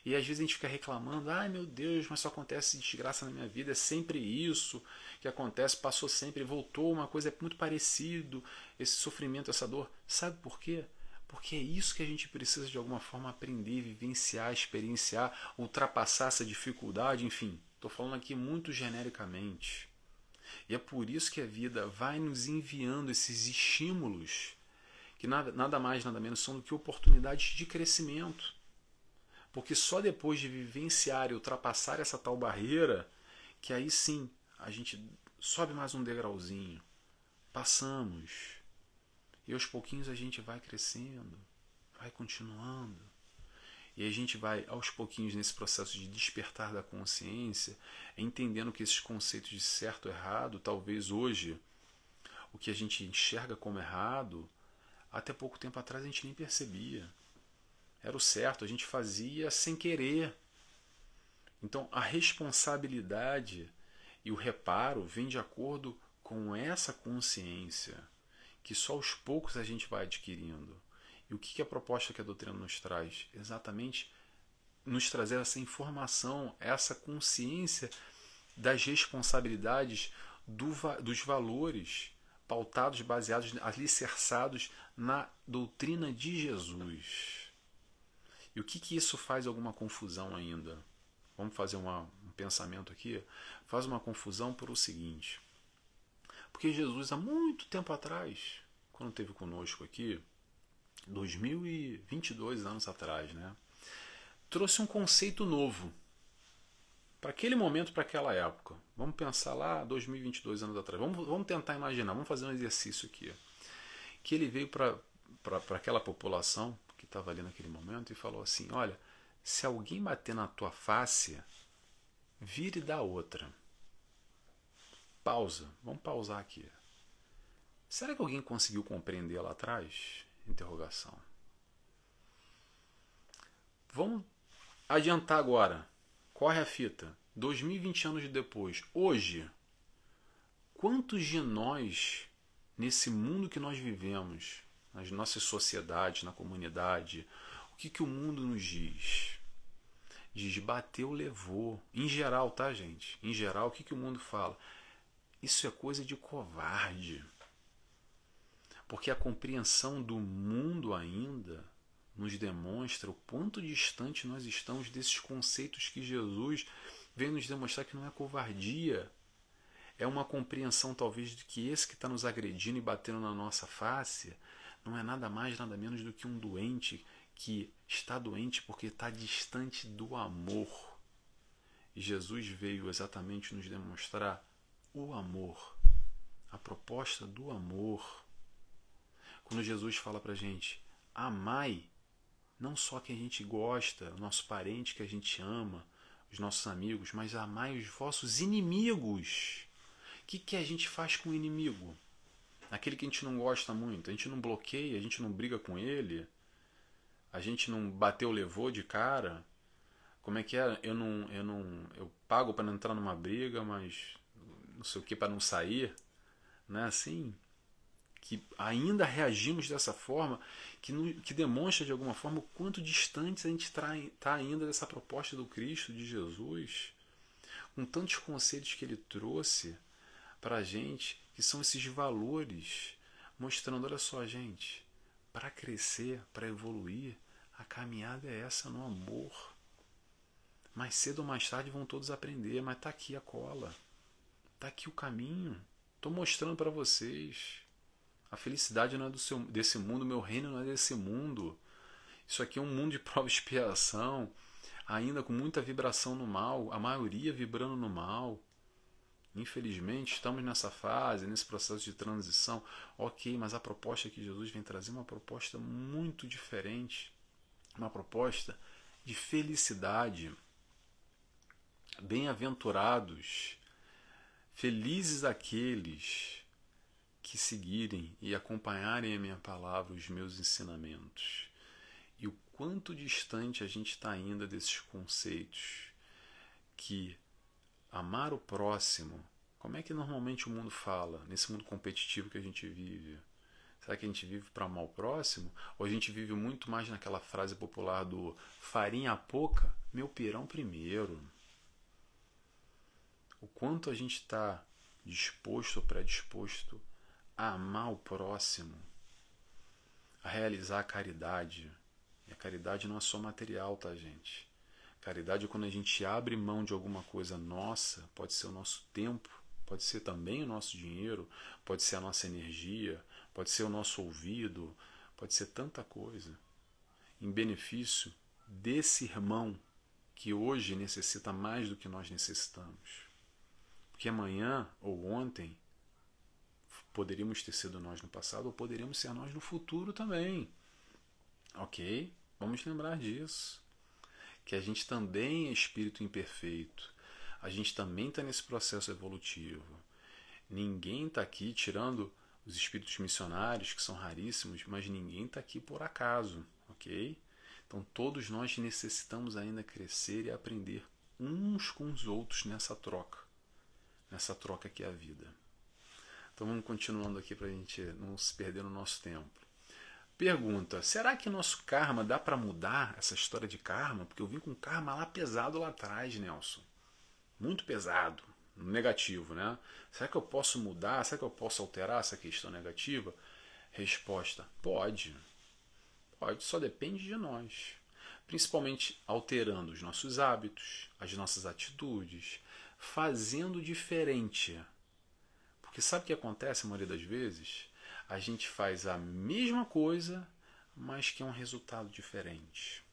S1: E às vezes a gente fica reclamando, ai meu Deus, mas só acontece desgraça na minha vida, é sempre isso que acontece, passou sempre, voltou, uma coisa é muito parecido, esse sofrimento, essa dor. Sabe por quê? Porque é isso que a gente precisa de alguma forma aprender, vivenciar, experienciar, ultrapassar essa dificuldade, enfim. Estou falando aqui muito genericamente. E é por isso que a vida vai nos enviando esses estímulos que nada, nada mais, nada menos são do que oportunidades de crescimento. Porque só depois de vivenciar e ultrapassar essa tal barreira, que aí sim a gente sobe mais um degrauzinho. Passamos. E aos pouquinhos a gente vai crescendo, vai continuando. E a gente vai aos pouquinhos nesse processo de despertar da consciência, entendendo que esses conceitos de certo e errado, talvez hoje, o que a gente enxerga como errado, até pouco tempo atrás a gente nem percebia era o certo, a gente fazia sem querer. Então a responsabilidade e o reparo vem de acordo com essa consciência que só aos poucos a gente vai adquirindo. E o que é a proposta que a doutrina nos traz? Exatamente nos trazer essa informação, essa consciência das responsabilidades do, dos valores pautados, baseados, alicerçados na doutrina de Jesus. E o que, que isso faz alguma confusão ainda? Vamos fazer uma, um pensamento aqui? Faz uma confusão por o seguinte. Porque Jesus, há muito tempo atrás, quando esteve conosco aqui, 2022 anos atrás, né, trouxe um conceito novo para aquele momento, para aquela época. Vamos pensar lá 2022 anos atrás. Vamos, vamos tentar imaginar, vamos fazer um exercício aqui. Que ele veio para aquela população estava ali naquele momento e falou assim: Olha, se alguém bater na tua face, vire da outra. Pausa. Vamos pausar aqui. Será que alguém conseguiu compreender lá atrás? Interrogação. Vamos adiantar agora. Corre a fita. 2020 anos depois. Hoje, quantos de nós, nesse mundo que nós vivemos, nas nossas sociedades, na comunidade. O que, que o mundo nos diz? Diz bateu, levou. Em geral, tá, gente? Em geral, o que, que o mundo fala? Isso é coisa de covarde. Porque a compreensão do mundo ainda nos demonstra o quanto distante nós estamos desses conceitos que Jesus veio nos demonstrar que não é covardia. É uma compreensão, talvez, de que esse que está nos agredindo e batendo na nossa face não é nada mais, nada menos do que um doente que está doente porque está distante do amor. Jesus veio exatamente nos demonstrar o amor, a proposta do amor. Quando Jesus fala para a gente, amai não só quem a gente gosta, o nosso parente que a gente ama, os nossos amigos, mas amai os vossos inimigos. O que, que a gente faz com o inimigo? Aquele que a gente não gosta muito, a gente não bloqueia, a gente não briga com ele, A gente não bateu, levou de cara. Como é que é? Eu não, eu não, eu pago para não entrar numa briga, mas não sei o que para não sair, né? Assim, que ainda reagimos dessa forma, que, no, que demonstra de alguma forma o quanto distantes a gente está ainda dessa proposta do Cristo, de Jesus, com tantos conceitos que ele trouxe para a gente, que são esses valores, mostrando: olha só, gente, para crescer, para evoluir, a caminhada é essa no amor. Mais cedo ou mais tarde vão todos aprender, mas está aqui a cola, está aqui o caminho. Estou mostrando para vocês. A felicidade não é do seu, desse mundo, meu reino não é desse mundo. Isso aqui é um mundo de (laughs) prova e expiação, ainda com muita vibração no mal, a maioria vibrando no mal. Infelizmente, estamos nessa fase, nesse processo de transição. Ok, mas a proposta que Jesus vem trazer é uma proposta muito diferente. Uma proposta de felicidade. Bem-aventurados, felizes aqueles que seguirem e acompanharem a minha palavra, os meus ensinamentos. E o quanto distante a gente está ainda desses conceitos que amar o próximo, como é que normalmente o mundo fala nesse mundo competitivo que a gente vive? Será que a gente vive para amar o próximo? Ou a gente vive muito mais naquela frase popular do farinha pouca, meu pirão primeiro? O quanto a gente está disposto ou predisposto a amar o próximo, a realizar a caridade. E a caridade não é só material, tá, gente? Caridade é quando a gente abre mão de alguma coisa nossa, pode ser o nosso tempo, pode ser também o nosso dinheiro, pode ser a nossa energia, pode ser o nosso ouvido, pode ser tanta coisa, em benefício desse irmão que hoje necessita mais do que nós necessitamos. Porque amanhã ou ontem Poderíamos ter sido nós no passado ou poderíamos ser nós no futuro também. Ok? Vamos lembrar disso. Que a gente também é espírito imperfeito. A gente também está nesse processo evolutivo. Ninguém está aqui tirando os espíritos missionários, que são raríssimos, mas ninguém está aqui por acaso, ok? Então todos nós necessitamos ainda crescer e aprender uns com os outros nessa troca, nessa troca que é a vida. Então vamos continuando aqui para a gente não se perder no nosso tempo. Pergunta: será que nosso karma dá para mudar essa história de karma? Porque eu vim com karma lá pesado lá atrás, Nelson. Muito pesado, negativo, né? Será que eu posso mudar? Será que eu posso alterar essa questão negativa? Resposta: pode. Pode, só depende de nós. Principalmente alterando os nossos hábitos, as nossas atitudes, fazendo diferente porque sabe o que acontece a maioria das vezes? A gente faz a mesma coisa, mas que é um resultado diferente.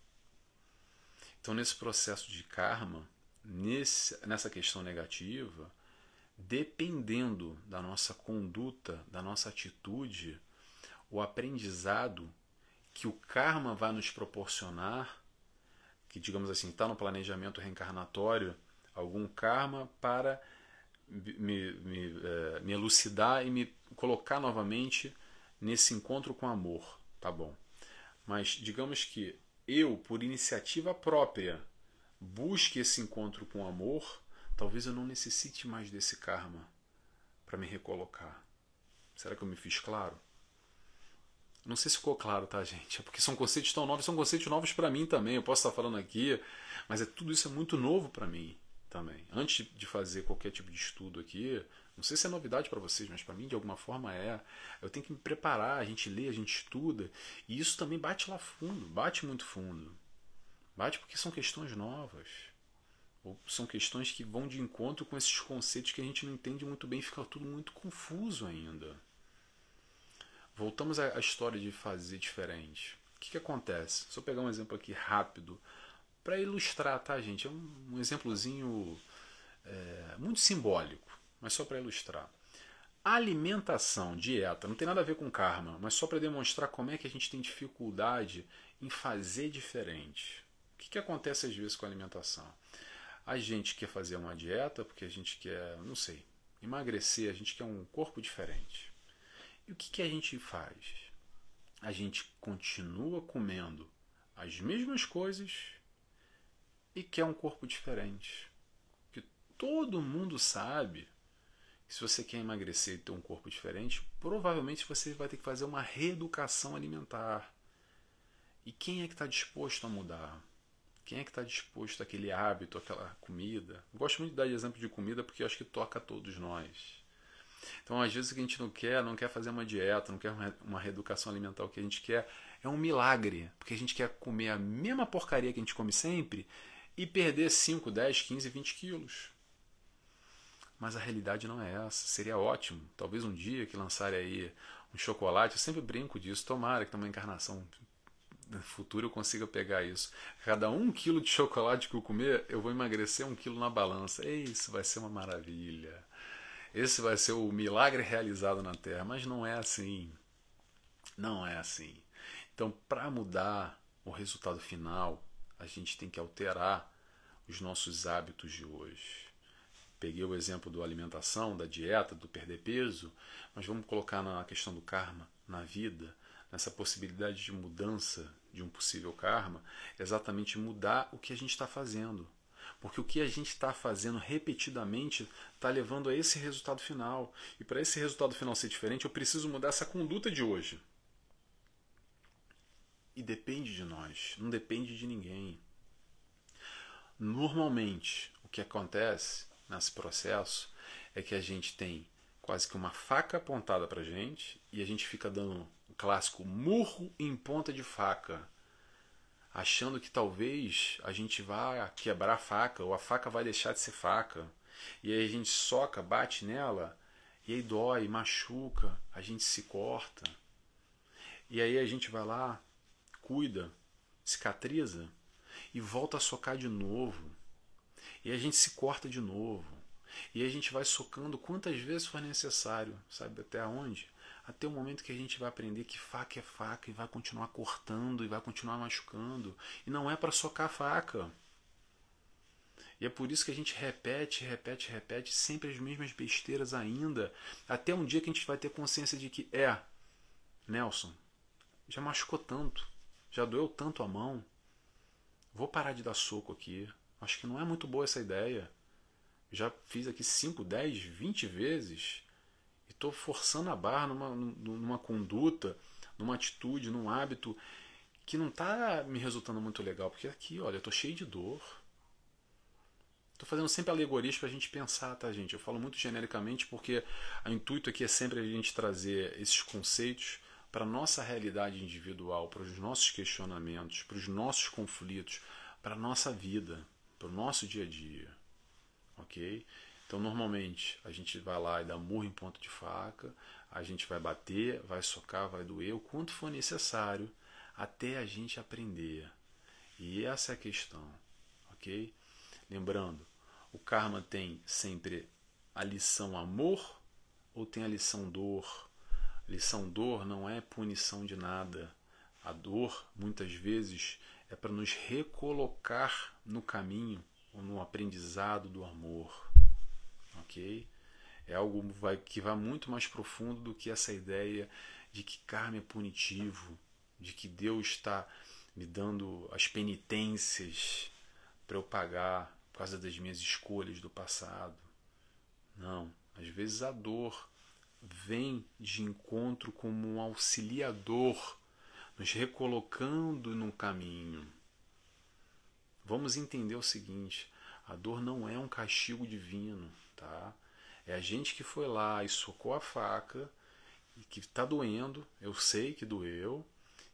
S1: Então, nesse processo de karma, nesse, nessa questão negativa, dependendo da nossa conduta, da nossa atitude, o aprendizado que o karma vai nos proporcionar, que digamos assim, está no planejamento reencarnatório, algum karma para me, me, me elucidar e me colocar novamente nesse encontro com amor, tá bom? Mas digamos que eu, por iniciativa própria, busque esse encontro com amor, talvez eu não necessite mais desse karma para me recolocar. Será que eu me fiz claro? Não sei se ficou claro, tá, gente? É porque são conceitos tão novos, são conceitos novos para mim também. Eu posso estar falando aqui, mas é tudo isso é muito novo para mim também. Antes de fazer qualquer tipo de estudo aqui, não sei se é novidade para vocês, mas para mim de alguma forma é. Eu tenho que me preparar, a gente lê, a gente estuda, e isso também bate lá fundo, bate muito fundo. Bate porque são questões novas. Ou são questões que vão de encontro com esses conceitos que a gente não entende muito bem, fica tudo muito confuso ainda. Voltamos à história de fazer diferente. O que, que acontece? Só pegar um exemplo aqui rápido para ilustrar, tá, gente? É um, um exemplozinho é, muito simbólico, mas só para ilustrar. alimentação, dieta, não tem nada a ver com karma, mas só para demonstrar como é que a gente tem dificuldade em fazer diferente. O que, que acontece às vezes com a alimentação? A gente quer fazer uma dieta porque a gente quer, não sei, emagrecer, a gente quer um corpo diferente. E o que, que a gente faz? A gente continua comendo as mesmas coisas e quer um corpo diferente. Que todo mundo sabe se você quer emagrecer e ter um corpo diferente, provavelmente você vai ter que fazer uma reeducação alimentar. E quem é que está disposto a mudar? Quem é que está disposto àquele hábito, àquela comida? Eu gosto muito de dar exemplo de comida porque eu acho que toca a todos nós. Então, às vezes, o que a gente não quer, não quer fazer uma dieta, não quer uma reeducação alimentar. O que a gente quer é um milagre. Porque a gente quer comer a mesma porcaria que a gente come sempre e perder 5, 10, 15, 20 quilos. Mas a realidade não é essa. Seria ótimo. Talvez um dia que lançarem aí um chocolate, eu sempre brinco disso. Tomara que tenha uma encarnação no futuro eu consiga pegar isso. Cada um quilo de chocolate que eu comer, eu vou emagrecer um quilo na balança. Isso vai ser uma maravilha. Esse vai ser o milagre realizado na Terra. Mas não é assim. Não é assim. Então, para mudar o resultado final, a gente tem que alterar os nossos hábitos de hoje. Peguei o exemplo da alimentação, da dieta, do perder peso, mas vamos colocar na questão do karma, na vida, nessa possibilidade de mudança de um possível karma, exatamente mudar o que a gente está fazendo. Porque o que a gente está fazendo repetidamente está levando a esse resultado final. E para esse resultado final ser diferente, eu preciso mudar essa conduta de hoje. E depende de nós, não depende de ninguém. Normalmente, o que acontece nesse processo é que a gente tem quase que uma faca apontada para gente e a gente fica dando o clássico murro em ponta de faca, achando que talvez a gente vá quebrar a faca ou a faca vai deixar de ser faca. E aí a gente soca, bate nela e aí dói, machuca, a gente se corta. E aí a gente vai lá, cuida, cicatriza e volta a socar de novo. E a gente se corta de novo. E a gente vai socando quantas vezes for necessário, sabe até onde? Até o momento que a gente vai aprender que faca é faca e vai continuar cortando e vai continuar machucando. E não é para socar a faca. E é por isso que a gente repete, repete, repete sempre as mesmas besteiras ainda, até um dia que a gente vai ter consciência de que é, Nelson, já machucou tanto, já doeu tanto a mão, vou parar de dar soco aqui, Acho que não é muito boa essa ideia. Já fiz aqui 5, 10, 20 vezes e estou forçando a barra numa, numa conduta, numa atitude, num hábito que não está me resultando muito legal. Porque aqui, olha, eu estou cheio de dor. Estou fazendo sempre alegorias para a gente pensar, tá, gente? Eu falo muito genericamente porque o intuito aqui é sempre a gente trazer esses conceitos para a nossa realidade individual, para os nossos questionamentos, para os nossos conflitos, para a nossa vida para o nosso dia a dia, ok? Então, normalmente, a gente vai lá e dá murro em ponta de faca, a gente vai bater, vai socar, vai doer, o quanto for necessário, até a gente aprender. E essa é a questão, ok? Lembrando, o karma tem sempre a lição amor ou tem a lição dor? A lição dor não é punição de nada. A dor, muitas vezes, é para nos recolocar no caminho ou no aprendizado do amor, ok? É algo que vai muito mais profundo do que essa ideia de que karma é punitivo, de que Deus está me dando as penitências para eu pagar por causa das minhas escolhas do passado. Não, às vezes a dor vem de encontro como um auxiliador nos recolocando no caminho. Vamos entender o seguinte: a dor não é um castigo divino, tá? É a gente que foi lá e socou a faca e que está doendo. Eu sei que doeu.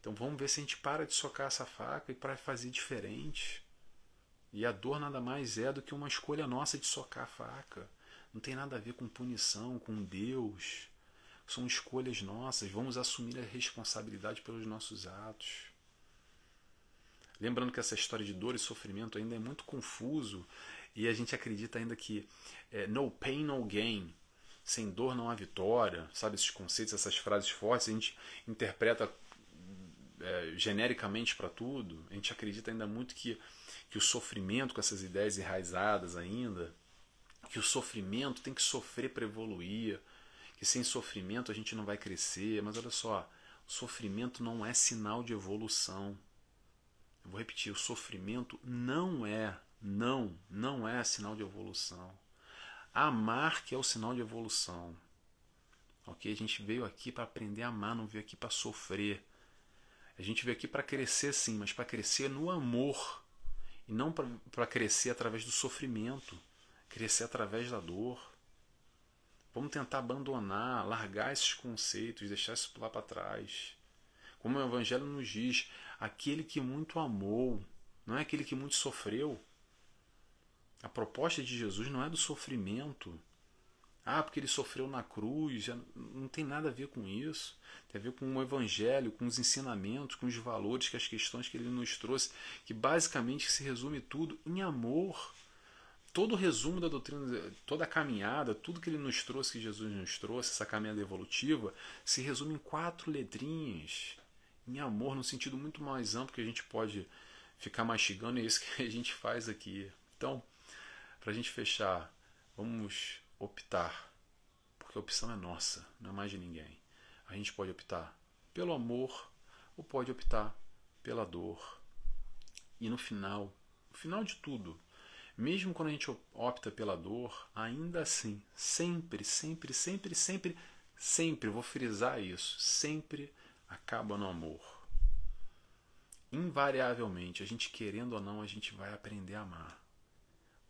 S1: Então vamos ver se a gente para de socar essa faca e para fazer diferente. E a dor nada mais é do que uma escolha nossa de socar a faca. Não tem nada a ver com punição, com Deus são escolhas nossas, vamos assumir a responsabilidade pelos nossos atos. Lembrando que essa história de dor e sofrimento ainda é muito confuso e a gente acredita ainda que é, no pain, no gain, sem dor não há vitória, sabe? Esses conceitos, essas frases fortes, a gente interpreta é, genericamente para tudo. A gente acredita ainda muito que, que o sofrimento, com essas ideias enraizadas ainda, que o sofrimento tem que sofrer para evoluir que sem sofrimento a gente não vai crescer. Mas olha só, o sofrimento não é sinal de evolução. Eu vou repetir, o sofrimento não é, não, não é sinal de evolução. Amar que é o sinal de evolução. Ok? A gente veio aqui para aprender a amar, não veio aqui para sofrer. A gente veio aqui para crescer sim, mas para crescer no amor. E não para crescer através do sofrimento, crescer através da dor. Vamos tentar abandonar, largar esses conceitos, deixar isso lá para trás. Como o Evangelho nos diz, aquele que muito amou, não é aquele que muito sofreu. A proposta de Jesus não é do sofrimento. Ah, porque ele sofreu na cruz. Não tem nada a ver com isso. Tem a ver com o Evangelho, com os ensinamentos, com os valores, com as questões que ele nos trouxe, que basicamente se resume tudo em amor. Todo o resumo da doutrina, toda a caminhada, tudo que ele nos trouxe, que Jesus nos trouxe, essa caminhada evolutiva, se resume em quatro letrinhas em amor, no sentido muito mais amplo que a gente pode ficar mastigando, e é isso que a gente faz aqui. Então, para a gente fechar, vamos optar, porque a opção é nossa, não é mais de ninguém. A gente pode optar pelo amor ou pode optar pela dor. E no final, no final de tudo, mesmo quando a gente opta pela dor, ainda assim, sempre, sempre, sempre, sempre, sempre, vou frisar isso, sempre acaba no amor. Invariavelmente, a gente querendo ou não, a gente vai aprender a amar.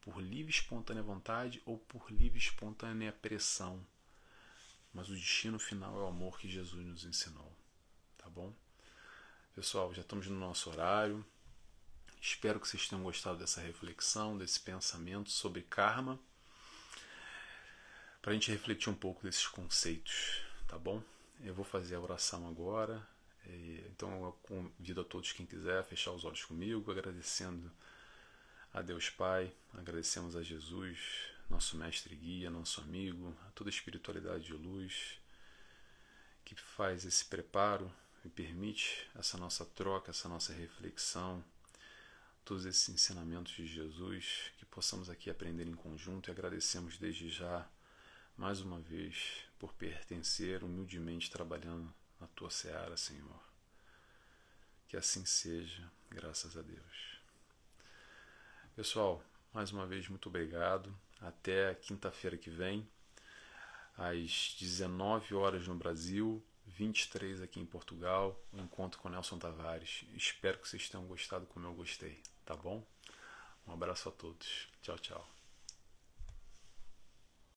S1: Por livre espontânea vontade ou por livre espontânea pressão. Mas o destino final é o amor que Jesus nos ensinou. Tá bom? Pessoal, já estamos no nosso horário. Espero que vocês tenham gostado dessa reflexão, desse pensamento sobre karma. Para a gente refletir um pouco desses conceitos, tá bom? Eu vou fazer a oração agora. Então eu convido a todos quem quiser a fechar os olhos comigo, agradecendo a Deus Pai, agradecemos a Jesus, nosso mestre e guia, nosso amigo, a toda a espiritualidade de luz que faz esse preparo e permite essa nossa troca, essa nossa reflexão, todos esses ensinamentos de Jesus, que possamos aqui aprender em conjunto e agradecemos desde já mais uma vez por pertencer humildemente trabalhando na tua seara, Senhor. Que assim seja, graças a Deus. Pessoal, mais uma vez muito obrigado. Até quinta-feira que vem, às 19 horas no Brasil, 23 aqui em Portugal, um encontro com Nelson Tavares. Espero que vocês tenham gostado como eu gostei, tá bom? Um abraço a todos. Tchau, tchau.